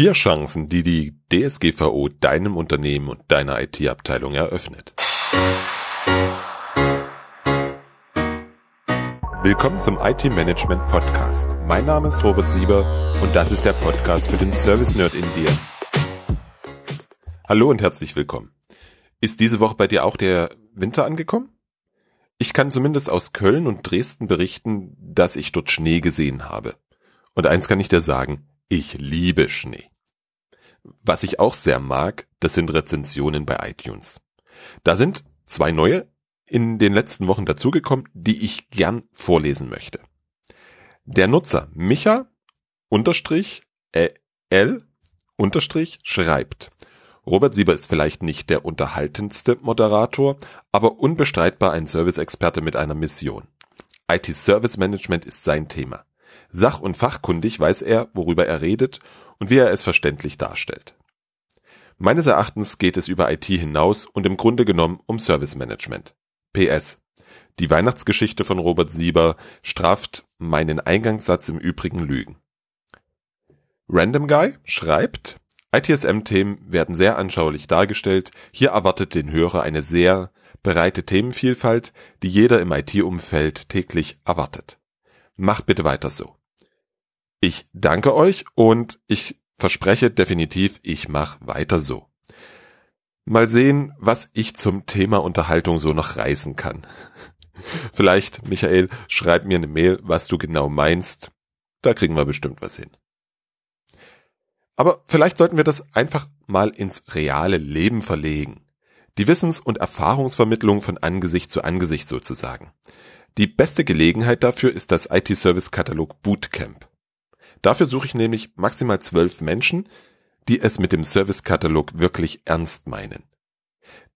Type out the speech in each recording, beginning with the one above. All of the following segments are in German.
Vier Chancen, die die DSGVO deinem Unternehmen und deiner IT-Abteilung eröffnet. Willkommen zum IT-Management Podcast. Mein Name ist Robert Sieber und das ist der Podcast für den Service Nerd in dir. Hallo und herzlich willkommen. Ist diese Woche bei dir auch der Winter angekommen? Ich kann zumindest aus Köln und Dresden berichten, dass ich dort Schnee gesehen habe. Und eins kann ich dir sagen, ich liebe Schnee. Was ich auch sehr mag, das sind Rezensionen bei iTunes. Da sind zwei neue in den letzten Wochen dazugekommen, die ich gern vorlesen möchte. Der Nutzer Micha unterstrich äh, L unterstrich schreibt. Robert Sieber ist vielleicht nicht der unterhaltendste Moderator, aber unbestreitbar ein Service-Experte mit einer Mission. IT-Service Management ist sein Thema. Sach- und fachkundig weiß er, worüber er redet und wie er es verständlich darstellt. Meines Erachtens geht es über IT hinaus und im Grunde genommen um Service Management. PS. Die Weihnachtsgeschichte von Robert Sieber straft meinen Eingangssatz im Übrigen Lügen. Random Guy schreibt, ITSM-Themen werden sehr anschaulich dargestellt. Hier erwartet den Hörer eine sehr breite Themenvielfalt, die jeder im IT-Umfeld täglich erwartet. Macht bitte weiter so. Ich danke euch und ich verspreche definitiv, ich mache weiter so. Mal sehen, was ich zum Thema Unterhaltung so noch reißen kann. Vielleicht, Michael, schreib mir eine Mail, was du genau meinst. Da kriegen wir bestimmt was hin. Aber vielleicht sollten wir das einfach mal ins reale Leben verlegen. Die Wissens- und Erfahrungsvermittlung von Angesicht zu Angesicht sozusagen. Die beste Gelegenheit dafür ist das IT-Service-Katalog Bootcamp. Dafür suche ich nämlich maximal zwölf Menschen, die es mit dem Service-Katalog wirklich ernst meinen.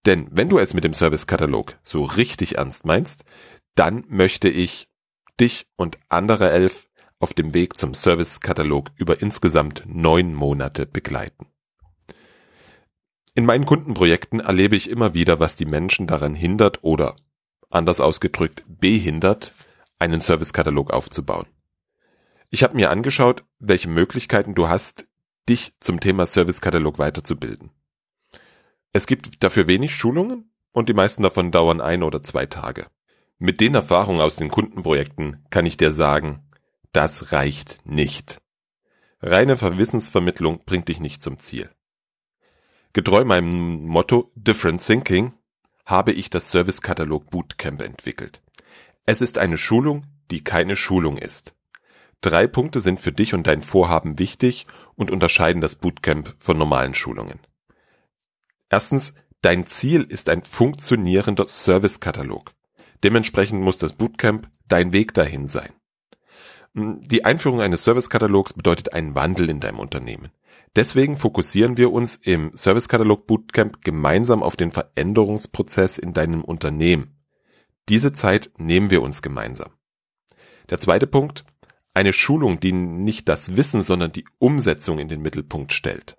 Denn wenn du es mit dem Service-Katalog so richtig ernst meinst, dann möchte ich dich und andere elf auf dem Weg zum Service-Katalog über insgesamt neun Monate begleiten. In meinen Kundenprojekten erlebe ich immer wieder, was die Menschen daran hindert oder, anders ausgedrückt, behindert, einen Service-Katalog aufzubauen. Ich habe mir angeschaut, welche Möglichkeiten du hast, dich zum Thema Servicekatalog weiterzubilden. Es gibt dafür wenig Schulungen und die meisten davon dauern ein oder zwei Tage. Mit den Erfahrungen aus den Kundenprojekten kann ich dir sagen, das reicht nicht. Reine Verwissensvermittlung bringt dich nicht zum Ziel. Getreu meinem Motto Different Thinking habe ich das Servicekatalog Bootcamp entwickelt. Es ist eine Schulung, die keine Schulung ist. Drei Punkte sind für dich und dein Vorhaben wichtig und unterscheiden das Bootcamp von normalen Schulungen. Erstens, dein Ziel ist ein funktionierender Servicekatalog. Dementsprechend muss das Bootcamp dein Weg dahin sein. Die Einführung eines Servicekatalogs bedeutet einen Wandel in deinem Unternehmen. Deswegen fokussieren wir uns im Servicekatalog Bootcamp gemeinsam auf den Veränderungsprozess in deinem Unternehmen. Diese Zeit nehmen wir uns gemeinsam. Der zweite Punkt, eine Schulung, die nicht das Wissen, sondern die Umsetzung in den Mittelpunkt stellt.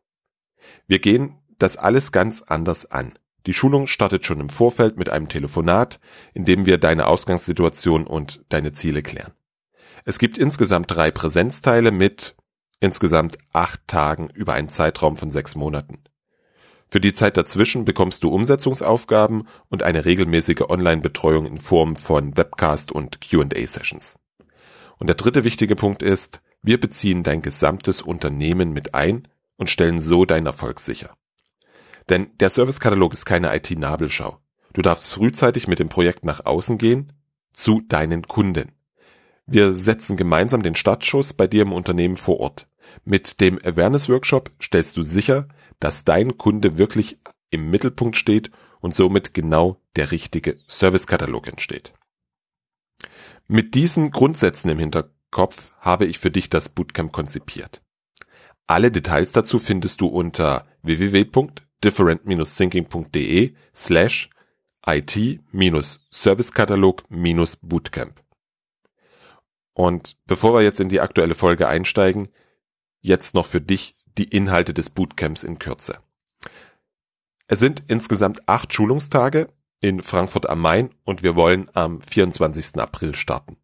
Wir gehen das alles ganz anders an. Die Schulung startet schon im Vorfeld mit einem Telefonat, in dem wir deine Ausgangssituation und deine Ziele klären. Es gibt insgesamt drei Präsenzteile mit insgesamt acht Tagen über einen Zeitraum von sechs Monaten. Für die Zeit dazwischen bekommst du Umsetzungsaufgaben und eine regelmäßige Online-Betreuung in Form von Webcast und Q&A-Sessions. Und der dritte wichtige Punkt ist, wir beziehen dein gesamtes Unternehmen mit ein und stellen so deinen Erfolg sicher. Denn der Servicekatalog ist keine IT-Nabelschau. Du darfst frühzeitig mit dem Projekt nach außen gehen, zu deinen Kunden. Wir setzen gemeinsam den Startschuss bei dir im Unternehmen vor Ort. Mit dem Awareness Workshop stellst du sicher, dass dein Kunde wirklich im Mittelpunkt steht und somit genau der richtige Servicekatalog entsteht. Mit diesen Grundsätzen im Hinterkopf habe ich für dich das Bootcamp konzipiert. Alle Details dazu findest du unter www.different-thinking.de slash IT-Servicekatalog-Bootcamp. Und bevor wir jetzt in die aktuelle Folge einsteigen, jetzt noch für dich die Inhalte des Bootcamps in Kürze. Es sind insgesamt acht Schulungstage in Frankfurt am Main und wir wollen am 24. April starten.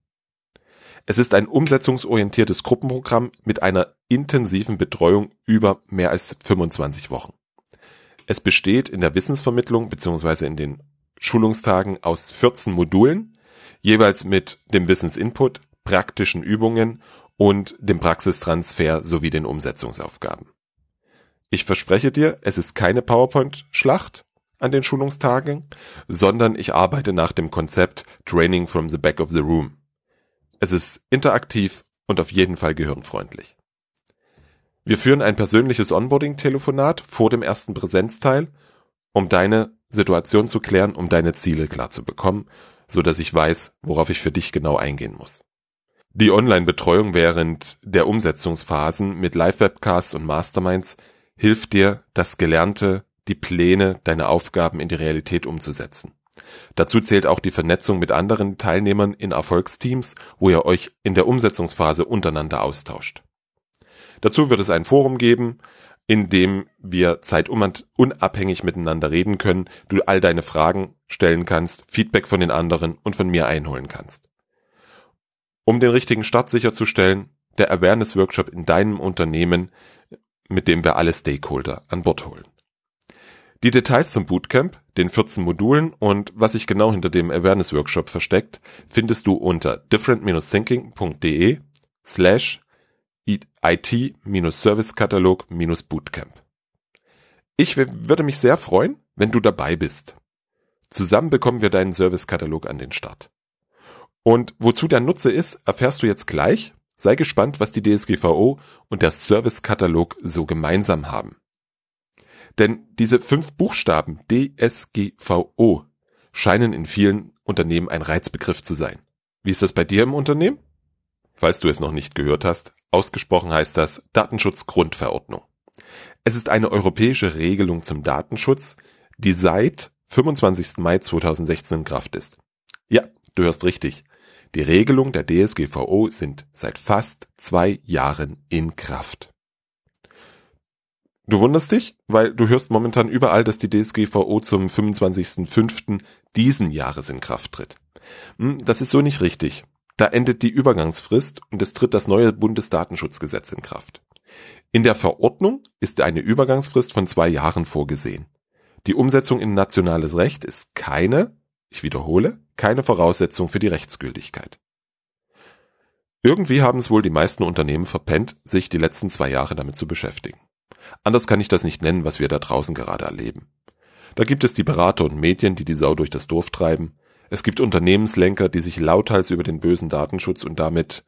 Es ist ein umsetzungsorientiertes Gruppenprogramm mit einer intensiven Betreuung über mehr als 25 Wochen. Es besteht in der Wissensvermittlung bzw. in den Schulungstagen aus 14 Modulen, jeweils mit dem Wissensinput, praktischen Übungen und dem Praxistransfer sowie den Umsetzungsaufgaben. Ich verspreche dir, es ist keine PowerPoint-Schlacht an den Schulungstagen, sondern ich arbeite nach dem Konzept Training from the Back of the Room. Es ist interaktiv und auf jeden Fall gehirnfreundlich. Wir führen ein persönliches Onboarding-Telefonat vor dem ersten Präsenzteil, um deine Situation zu klären, um deine Ziele klar zu bekommen, so dass ich weiß, worauf ich für dich genau eingehen muss. Die Online-Betreuung während der Umsetzungsphasen mit Live-Webcasts und Masterminds hilft dir, das Gelernte, die Pläne, deine Aufgaben in die Realität umzusetzen. Dazu zählt auch die Vernetzung mit anderen Teilnehmern in Erfolgsteams, wo ihr euch in der Umsetzungsphase untereinander austauscht. Dazu wird es ein Forum geben, in dem wir zeitunabhängig miteinander reden können, du all deine Fragen stellen kannst, Feedback von den anderen und von mir einholen kannst. Um den richtigen Start sicherzustellen, der Awareness Workshop in deinem Unternehmen, mit dem wir alle Stakeholder an Bord holen. Die Details zum Bootcamp, den 14 Modulen und was sich genau hinter dem Awareness Workshop versteckt, findest du unter different-thinking.de slash IT-Servicekatalog-Bootcamp. Ich würde mich sehr freuen, wenn du dabei bist. Zusammen bekommen wir deinen Servicekatalog an den Start. Und wozu der Nutze ist, erfährst du jetzt gleich. Sei gespannt, was die DSGVO und der Servicekatalog so gemeinsam haben. Denn diese fünf Buchstaben DSGVO scheinen in vielen Unternehmen ein Reizbegriff zu sein. Wie ist das bei dir im Unternehmen? Falls du es noch nicht gehört hast, ausgesprochen heißt das Datenschutzgrundverordnung. Es ist eine europäische Regelung zum Datenschutz, die seit 25. Mai 2016 in Kraft ist. Ja, du hörst richtig. Die Regelungen der DSGVO sind seit fast zwei Jahren in Kraft. Du wunderst dich, weil du hörst momentan überall, dass die DSGVO zum 25.05. diesen Jahres in Kraft tritt. Hm, das ist so nicht richtig. Da endet die Übergangsfrist und es tritt das neue Bundesdatenschutzgesetz in Kraft. In der Verordnung ist eine Übergangsfrist von zwei Jahren vorgesehen. Die Umsetzung in nationales Recht ist keine, ich wiederhole, keine Voraussetzung für die Rechtsgültigkeit. Irgendwie haben es wohl die meisten Unternehmen verpennt, sich die letzten zwei Jahre damit zu beschäftigen. Anders kann ich das nicht nennen, was wir da draußen gerade erleben. Da gibt es die Berater und Medien, die die Sau durch das Dorf treiben, es gibt Unternehmenslenker, die sich lauthals über den bösen Datenschutz und damit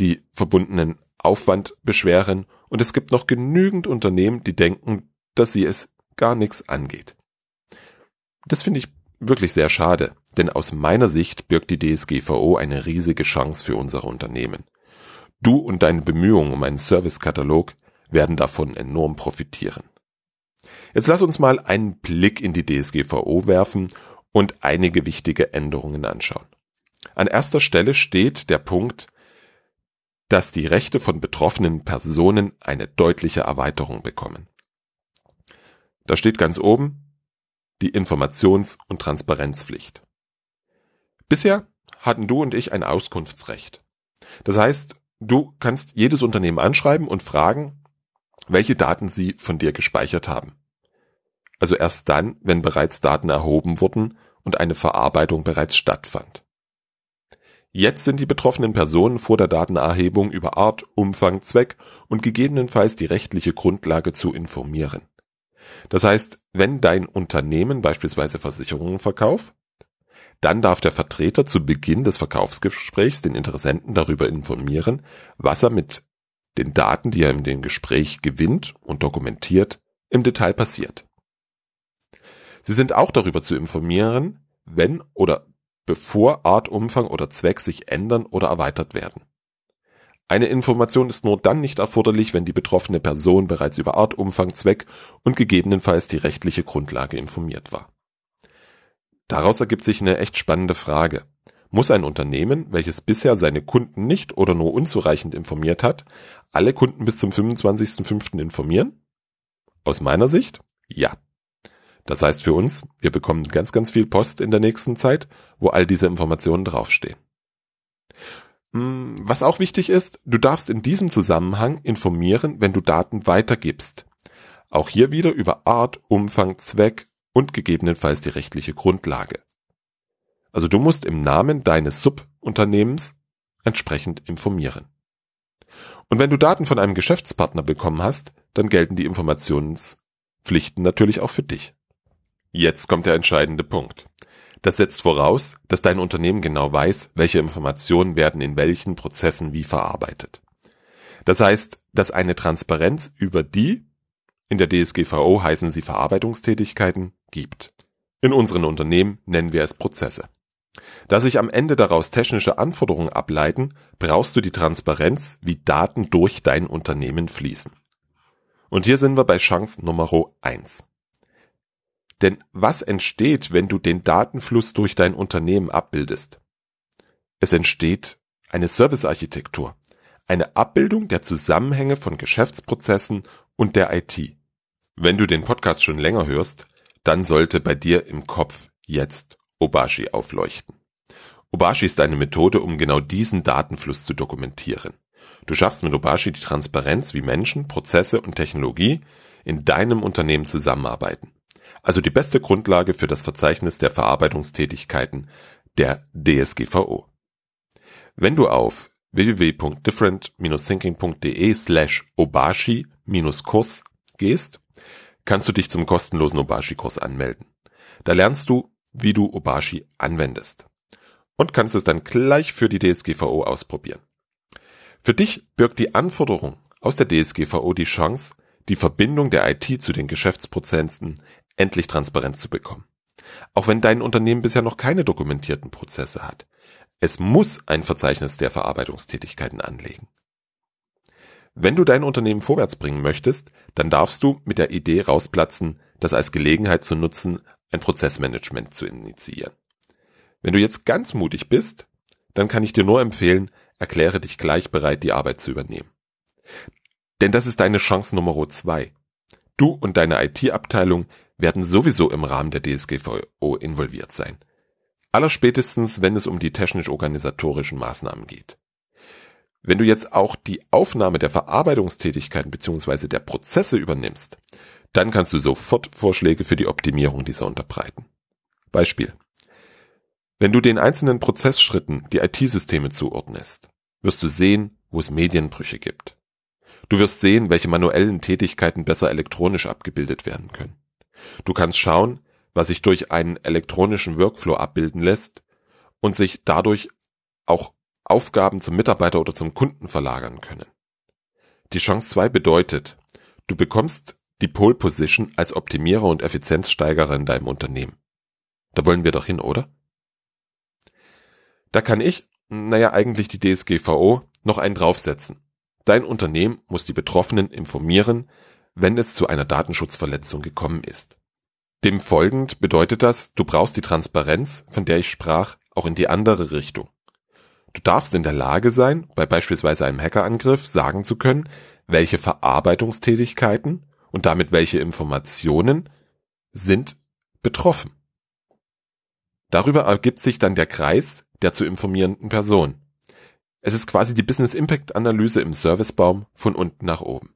die verbundenen Aufwand beschweren. Und es gibt noch genügend Unternehmen, die denken, dass sie es gar nichts angeht. Das finde ich wirklich sehr schade, denn aus meiner Sicht birgt die DSGVO eine riesige Chance für unsere Unternehmen. Du und deine Bemühungen um einen Servicekatalog werden davon enorm profitieren. Jetzt lass uns mal einen Blick in die DSGVO werfen und einige wichtige Änderungen anschauen. An erster Stelle steht der Punkt, dass die Rechte von betroffenen Personen eine deutliche Erweiterung bekommen. Da steht ganz oben die Informations- und Transparenzpflicht. Bisher hatten du und ich ein Auskunftsrecht. Das heißt, du kannst jedes Unternehmen anschreiben und fragen, welche Daten sie von dir gespeichert haben. Also erst dann, wenn bereits Daten erhoben wurden und eine Verarbeitung bereits stattfand. Jetzt sind die betroffenen Personen vor der Datenerhebung über Art, Umfang, Zweck und gegebenenfalls die rechtliche Grundlage zu informieren. Das heißt, wenn dein Unternehmen beispielsweise Versicherungen verkauft, dann darf der Vertreter zu Beginn des Verkaufsgesprächs den Interessenten darüber informieren, was er mit den Daten, die er in dem Gespräch gewinnt und dokumentiert, im Detail passiert. Sie sind auch darüber zu informieren, wenn oder bevor Art, Umfang oder Zweck sich ändern oder erweitert werden. Eine Information ist nur dann nicht erforderlich, wenn die betroffene Person bereits über Art, Umfang, Zweck und gegebenenfalls die rechtliche Grundlage informiert war. Daraus ergibt sich eine echt spannende Frage. Muss ein Unternehmen, welches bisher seine Kunden nicht oder nur unzureichend informiert hat, alle Kunden bis zum 25.05. informieren? Aus meiner Sicht, ja. Das heißt für uns, wir bekommen ganz, ganz viel Post in der nächsten Zeit, wo all diese Informationen draufstehen. Hm, was auch wichtig ist, du darfst in diesem Zusammenhang informieren, wenn du Daten weitergibst. Auch hier wieder über Art, Umfang, Zweck und gegebenenfalls die rechtliche Grundlage. Also du musst im Namen deines Subunternehmens entsprechend informieren. Und wenn du Daten von einem Geschäftspartner bekommen hast, dann gelten die Informationspflichten natürlich auch für dich. Jetzt kommt der entscheidende Punkt. Das setzt voraus, dass dein Unternehmen genau weiß, welche Informationen werden in welchen Prozessen wie verarbeitet. Das heißt, dass eine Transparenz über die, in der DSGVO heißen sie Verarbeitungstätigkeiten, gibt. In unseren Unternehmen nennen wir es Prozesse. Da sich am Ende daraus technische Anforderungen ableiten, brauchst du die Transparenz, wie Daten durch dein Unternehmen fließen. Und hier sind wir bei Chance Nummer eins. Denn was entsteht, wenn du den Datenfluss durch dein Unternehmen abbildest? Es entsteht eine Servicearchitektur, eine Abbildung der Zusammenhänge von Geschäftsprozessen und der IT. Wenn du den Podcast schon länger hörst, dann sollte bei dir im Kopf jetzt Obashi aufleuchten. Obashi ist eine Methode, um genau diesen Datenfluss zu dokumentieren. Du schaffst mit Obashi die Transparenz, wie Menschen, Prozesse und Technologie in deinem Unternehmen zusammenarbeiten also die beste Grundlage für das Verzeichnis der Verarbeitungstätigkeiten der DSGVO. Wenn du auf www.different-thinking.de slash obashi-kurs gehst, kannst du dich zum kostenlosen Obashi-Kurs anmelden. Da lernst du, wie du Obashi anwendest und kannst es dann gleich für die DSGVO ausprobieren. Für dich birgt die Anforderung aus der DSGVO die Chance, die Verbindung der IT zu den Geschäftsprozessen endlich Transparenz zu bekommen. Auch wenn dein Unternehmen bisher noch keine dokumentierten Prozesse hat. Es muss ein Verzeichnis der Verarbeitungstätigkeiten anlegen. Wenn du dein Unternehmen vorwärts bringen möchtest, dann darfst du mit der Idee rausplatzen, das als Gelegenheit zu nutzen, ein Prozessmanagement zu initiieren. Wenn du jetzt ganz mutig bist, dann kann ich dir nur empfehlen, erkläre dich gleich bereit, die Arbeit zu übernehmen. Denn das ist deine Chance Nummer zwei. Du und deine IT-Abteilung werden sowieso im Rahmen der DSGVO involviert sein. Allerspätestens, wenn es um die technisch-organisatorischen Maßnahmen geht. Wenn du jetzt auch die Aufnahme der Verarbeitungstätigkeiten bzw. der Prozesse übernimmst, dann kannst du sofort Vorschläge für die Optimierung dieser unterbreiten. Beispiel. Wenn du den einzelnen Prozessschritten die IT-Systeme zuordnest, wirst du sehen, wo es Medienbrüche gibt. Du wirst sehen, welche manuellen Tätigkeiten besser elektronisch abgebildet werden können. Du kannst schauen, was sich durch einen elektronischen Workflow abbilden lässt und sich dadurch auch Aufgaben zum Mitarbeiter oder zum Kunden verlagern können. Die Chance 2 bedeutet, du bekommst die Pole Position als Optimierer und Effizienzsteigerer in deinem Unternehmen. Da wollen wir doch hin, oder? Da kann ich, naja, eigentlich die DSGVO, noch einen draufsetzen. Dein Unternehmen muss die Betroffenen informieren, wenn es zu einer Datenschutzverletzung gekommen ist. Dem folgend bedeutet das, du brauchst die Transparenz, von der ich sprach, auch in die andere Richtung. Du darfst in der Lage sein, bei beispielsweise einem Hackerangriff sagen zu können, welche Verarbeitungstätigkeiten und damit welche Informationen sind betroffen. Darüber ergibt sich dann der Kreis der zu informierenden Person. Es ist quasi die Business Impact Analyse im Servicebaum von unten nach oben.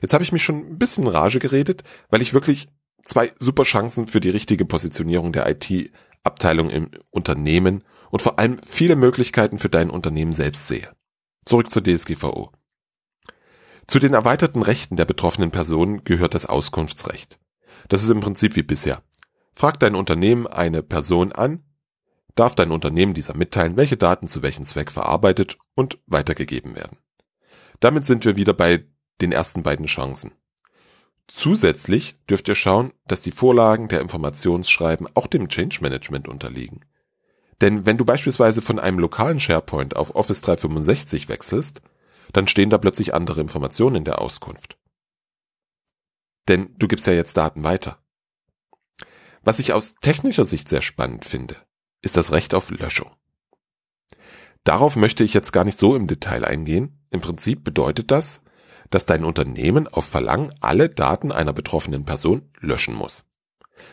Jetzt habe ich mich schon ein bisschen Rage geredet, weil ich wirklich zwei super Chancen für die richtige Positionierung der IT-Abteilung im Unternehmen und vor allem viele Möglichkeiten für dein Unternehmen selbst sehe. Zurück zur DSGVO. Zu den erweiterten Rechten der betroffenen Personen gehört das Auskunftsrecht. Das ist im Prinzip wie bisher. Fragt dein Unternehmen eine Person an, darf dein Unternehmen dieser mitteilen, welche Daten zu welchem Zweck verarbeitet und weitergegeben werden. Damit sind wir wieder bei den ersten beiden Chancen. Zusätzlich dürft ihr schauen, dass die Vorlagen der Informationsschreiben auch dem Change Management unterliegen. Denn wenn du beispielsweise von einem lokalen SharePoint auf Office 365 wechselst, dann stehen da plötzlich andere Informationen in der Auskunft. Denn du gibst ja jetzt Daten weiter. Was ich aus technischer Sicht sehr spannend finde, ist das Recht auf Löschung. Darauf möchte ich jetzt gar nicht so im Detail eingehen. Im Prinzip bedeutet das, dass dein Unternehmen auf Verlangen alle Daten einer betroffenen Person löschen muss.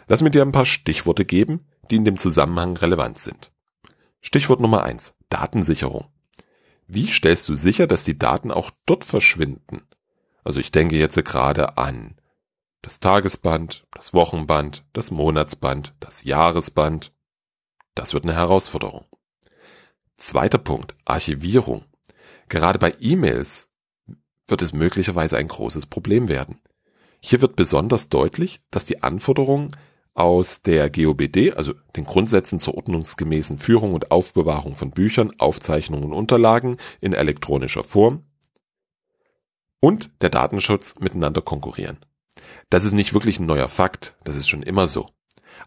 Lass mir dir ein paar Stichworte geben, die in dem Zusammenhang relevant sind. Stichwort Nummer eins: Datensicherung. Wie stellst du sicher, dass die Daten auch dort verschwinden? Also ich denke jetzt gerade an das Tagesband, das Wochenband, das Monatsband, das Jahresband. Das wird eine Herausforderung. Zweiter Punkt, Archivierung. Gerade bei E-Mails wird es möglicherweise ein großes Problem werden. Hier wird besonders deutlich, dass die Anforderungen aus der GOBD, also den Grundsätzen zur ordnungsgemäßen Führung und Aufbewahrung von Büchern, Aufzeichnungen und Unterlagen in elektronischer Form und der Datenschutz miteinander konkurrieren. Das ist nicht wirklich ein neuer Fakt, das ist schon immer so.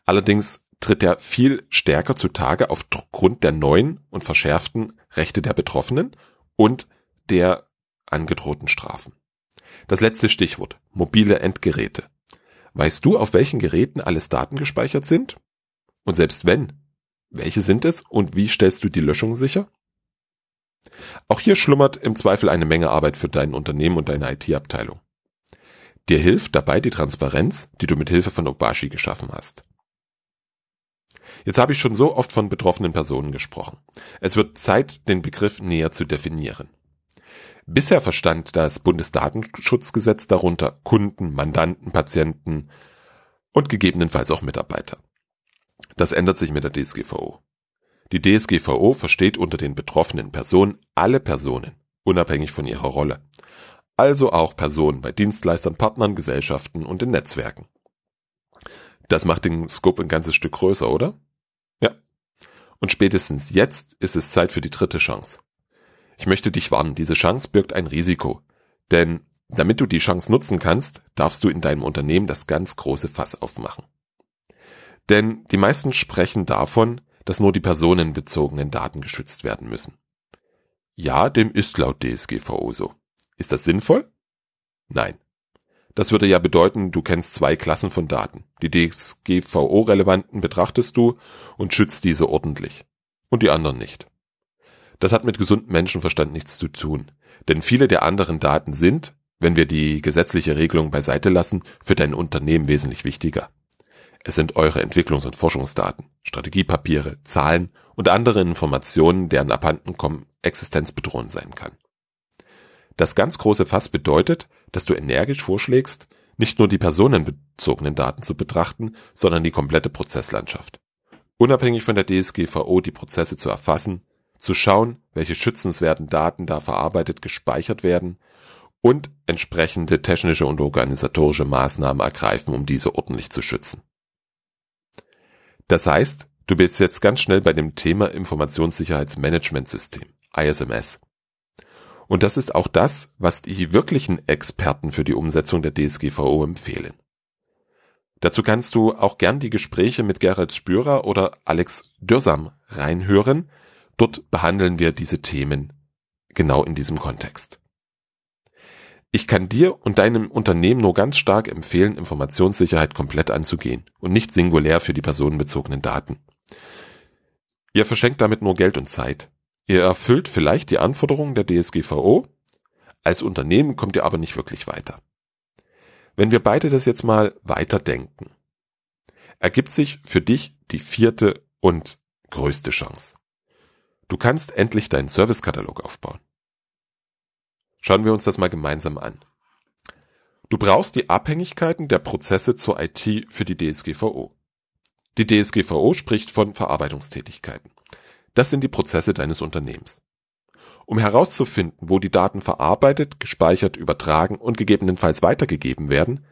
Allerdings tritt er viel stärker zutage aufgrund der neuen und verschärften Rechte der Betroffenen und der angedrohten Strafen. Das letzte Stichwort, mobile Endgeräte. Weißt du, auf welchen Geräten alles Daten gespeichert sind? Und selbst wenn, welche sind es und wie stellst du die Löschung sicher? Auch hier schlummert im Zweifel eine Menge Arbeit für dein Unternehmen und deine IT-Abteilung. Dir hilft dabei die Transparenz, die du mit Hilfe von Obashi geschaffen hast. Jetzt habe ich schon so oft von betroffenen Personen gesprochen. Es wird Zeit, den Begriff näher zu definieren. Bisher verstand das Bundesdatenschutzgesetz darunter Kunden, Mandanten, Patienten und gegebenenfalls auch Mitarbeiter. Das ändert sich mit der DSGVO. Die DSGVO versteht unter den betroffenen Personen alle Personen, unabhängig von ihrer Rolle. Also auch Personen bei Dienstleistern, Partnern, Gesellschaften und in Netzwerken. Das macht den Scope ein ganzes Stück größer, oder? Und spätestens jetzt ist es Zeit für die dritte Chance. Ich möchte dich warnen, diese Chance birgt ein Risiko. Denn damit du die Chance nutzen kannst, darfst du in deinem Unternehmen das ganz große Fass aufmachen. Denn die meisten sprechen davon, dass nur die personenbezogenen Daten geschützt werden müssen. Ja, dem ist laut DSGVO so. Ist das sinnvoll? Nein. Das würde ja bedeuten, du kennst zwei Klassen von Daten. Die DSGVO-relevanten betrachtest du und schützt diese ordentlich. Und die anderen nicht. Das hat mit gesundem Menschenverstand nichts zu tun. Denn viele der anderen Daten sind, wenn wir die gesetzliche Regelung beiseite lassen, für dein Unternehmen wesentlich wichtiger. Es sind eure Entwicklungs- und Forschungsdaten, Strategiepapiere, Zahlen und andere Informationen, deren Abhandenkommen existenzbedrohend sein kann. Das ganz große Fass bedeutet, dass du energisch vorschlägst, nicht nur die personenbezogenen Daten zu betrachten, sondern die komplette Prozesslandschaft. Unabhängig von der DSGVO die Prozesse zu erfassen, zu schauen, welche schützenswerten Daten da verarbeitet gespeichert werden und entsprechende technische und organisatorische Maßnahmen ergreifen, um diese ordentlich zu schützen. Das heißt, du bist jetzt ganz schnell bei dem Thema Informationssicherheitsmanagementsystem, ISMS. Und das ist auch das, was die wirklichen Experten für die Umsetzung der DSGVO empfehlen. Dazu kannst du auch gern die Gespräche mit Gerald Spürer oder Alex Dürsam reinhören, Dort behandeln wir diese Themen genau in diesem Kontext. Ich kann dir und deinem Unternehmen nur ganz stark empfehlen, Informationssicherheit komplett anzugehen und nicht singulär für die personenbezogenen Daten. Ihr verschenkt damit nur Geld und Zeit. Ihr erfüllt vielleicht die Anforderungen der DSGVO, als Unternehmen kommt ihr aber nicht wirklich weiter. Wenn wir beide das jetzt mal weiterdenken, ergibt sich für dich die vierte und größte Chance. Du kannst endlich deinen Servicekatalog aufbauen. Schauen wir uns das mal gemeinsam an. Du brauchst die Abhängigkeiten der Prozesse zur IT für die DSGVO. Die DSGVO spricht von Verarbeitungstätigkeiten. Das sind die Prozesse deines Unternehmens. Um herauszufinden, wo die Daten verarbeitet, gespeichert, übertragen und gegebenenfalls weitergegeben werden,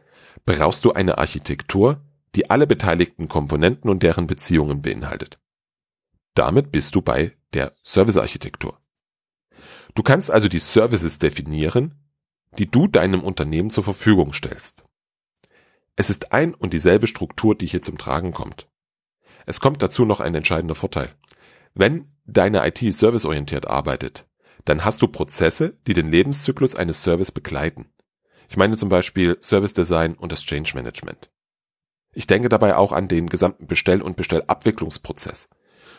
brauchst du eine Architektur, die alle beteiligten Komponenten und deren Beziehungen beinhaltet. Damit bist du bei der Servicearchitektur. Du kannst also die Services definieren, die du deinem Unternehmen zur Verfügung stellst. Es ist ein und dieselbe Struktur, die hier zum Tragen kommt. Es kommt dazu noch ein entscheidender Vorteil. Wenn deine IT serviceorientiert arbeitet, dann hast du Prozesse, die den Lebenszyklus eines Service begleiten. Ich meine zum Beispiel Service Design und das Change Management. Ich denke dabei auch an den gesamten Bestell- und Bestellabwicklungsprozess.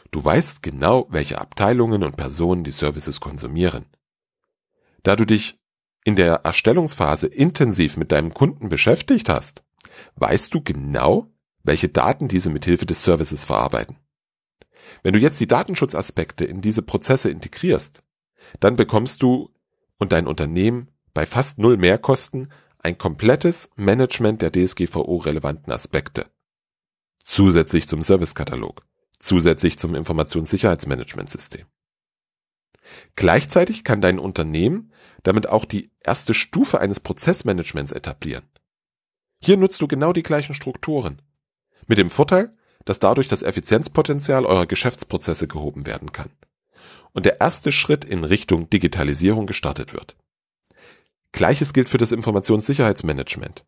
Du weißt genau, welche Abteilungen und Personen die Services konsumieren. Da du dich in der Erstellungsphase intensiv mit deinem Kunden beschäftigt hast, weißt du genau, welche Daten diese mithilfe des Services verarbeiten. Wenn du jetzt die Datenschutzaspekte in diese Prozesse integrierst, dann bekommst du und dein Unternehmen bei fast null Mehrkosten ein komplettes Management der DSGVO-relevanten Aspekte. Zusätzlich zum Servicekatalog, zusätzlich zum Informationssicherheitsmanagementsystem. Gleichzeitig kann dein Unternehmen damit auch die erste Stufe eines Prozessmanagements etablieren. Hier nutzt du genau die gleichen Strukturen. Mit dem Vorteil, dass dadurch das Effizienzpotenzial eurer Geschäftsprozesse gehoben werden kann. Und der erste Schritt in Richtung Digitalisierung gestartet wird. Gleiches gilt für das Informationssicherheitsmanagement.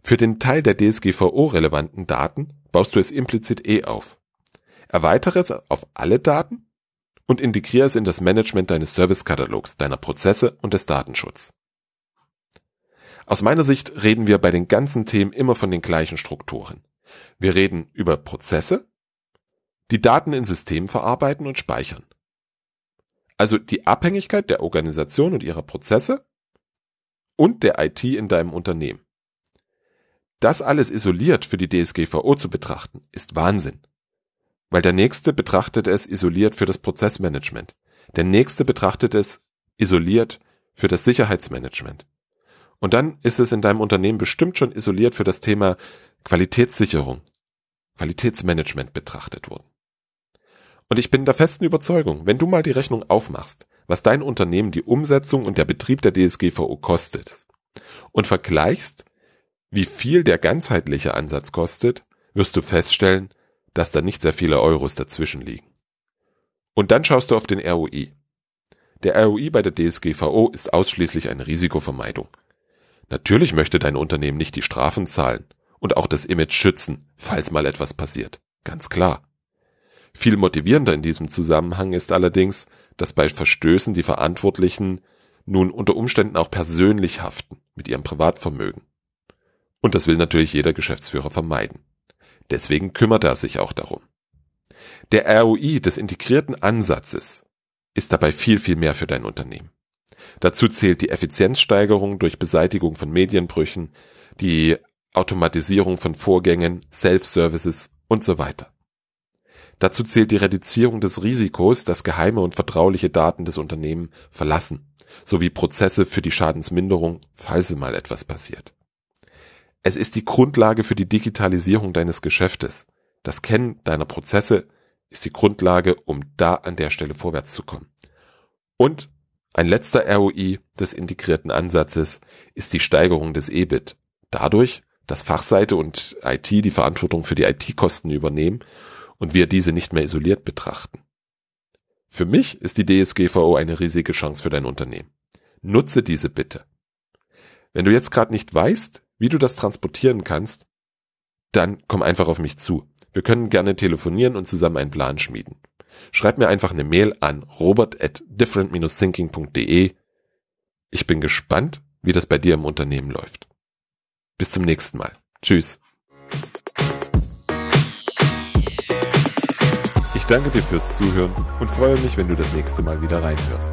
Für den Teil der DSGVO-relevanten Daten baust du es implizit eh auf. Erweitere es auf alle Daten und integriere es in das Management deines Servicekatalogs, deiner Prozesse und des Datenschutzes. Aus meiner Sicht reden wir bei den ganzen Themen immer von den gleichen Strukturen. Wir reden über Prozesse, die Daten in Systemen verarbeiten und speichern. Also die Abhängigkeit der Organisation und ihrer Prozesse und der IT in deinem Unternehmen. Das alles isoliert für die DSGVO zu betrachten, ist Wahnsinn. Weil der nächste betrachtet es isoliert für das Prozessmanagement. Der nächste betrachtet es isoliert für das Sicherheitsmanagement. Und dann ist es in deinem Unternehmen bestimmt schon isoliert für das Thema Qualitätssicherung, Qualitätsmanagement betrachtet worden. Und ich bin der festen Überzeugung, wenn du mal die Rechnung aufmachst, was dein Unternehmen die Umsetzung und der Betrieb der DSGVO kostet und vergleichst, wie viel der ganzheitliche Ansatz kostet, wirst du feststellen, dass da nicht sehr viele Euros dazwischen liegen. Und dann schaust du auf den ROI. Der ROI bei der DSGVO ist ausschließlich eine Risikovermeidung. Natürlich möchte dein Unternehmen nicht die Strafen zahlen und auch das Image schützen, falls mal etwas passiert. Ganz klar. Viel motivierender in diesem Zusammenhang ist allerdings, dass bei Verstößen die Verantwortlichen nun unter Umständen auch persönlich haften mit ihrem Privatvermögen. Und das will natürlich jeder Geschäftsführer vermeiden. Deswegen kümmert er sich auch darum. Der ROI des integrierten Ansatzes ist dabei viel, viel mehr für dein Unternehmen. Dazu zählt die Effizienzsteigerung durch Beseitigung von Medienbrüchen, die Automatisierung von Vorgängen, Self-Services und so weiter. Dazu zählt die Reduzierung des Risikos, dass geheime und vertrauliche Daten des Unternehmens verlassen, sowie Prozesse für die Schadensminderung, falls mal etwas passiert. Es ist die Grundlage für die Digitalisierung deines Geschäftes. Das Kennen deiner Prozesse ist die Grundlage, um da an der Stelle vorwärts zu kommen. Und ein letzter ROI des integrierten Ansatzes ist die Steigerung des EBIT. Dadurch, dass Fachseite und IT die Verantwortung für die IT-Kosten übernehmen und wir diese nicht mehr isoliert betrachten. Für mich ist die DSGVO eine riesige Chance für dein Unternehmen. Nutze diese bitte. Wenn du jetzt gerade nicht weißt, wie du das transportieren kannst, dann komm einfach auf mich zu. Wir können gerne telefonieren und zusammen einen Plan schmieden. Schreib mir einfach eine Mail an robert at different-thinking.de. Ich bin gespannt, wie das bei dir im Unternehmen läuft. Bis zum nächsten Mal. Tschüss. Ich danke dir fürs Zuhören und freue mich, wenn du das nächste Mal wieder reinhörst.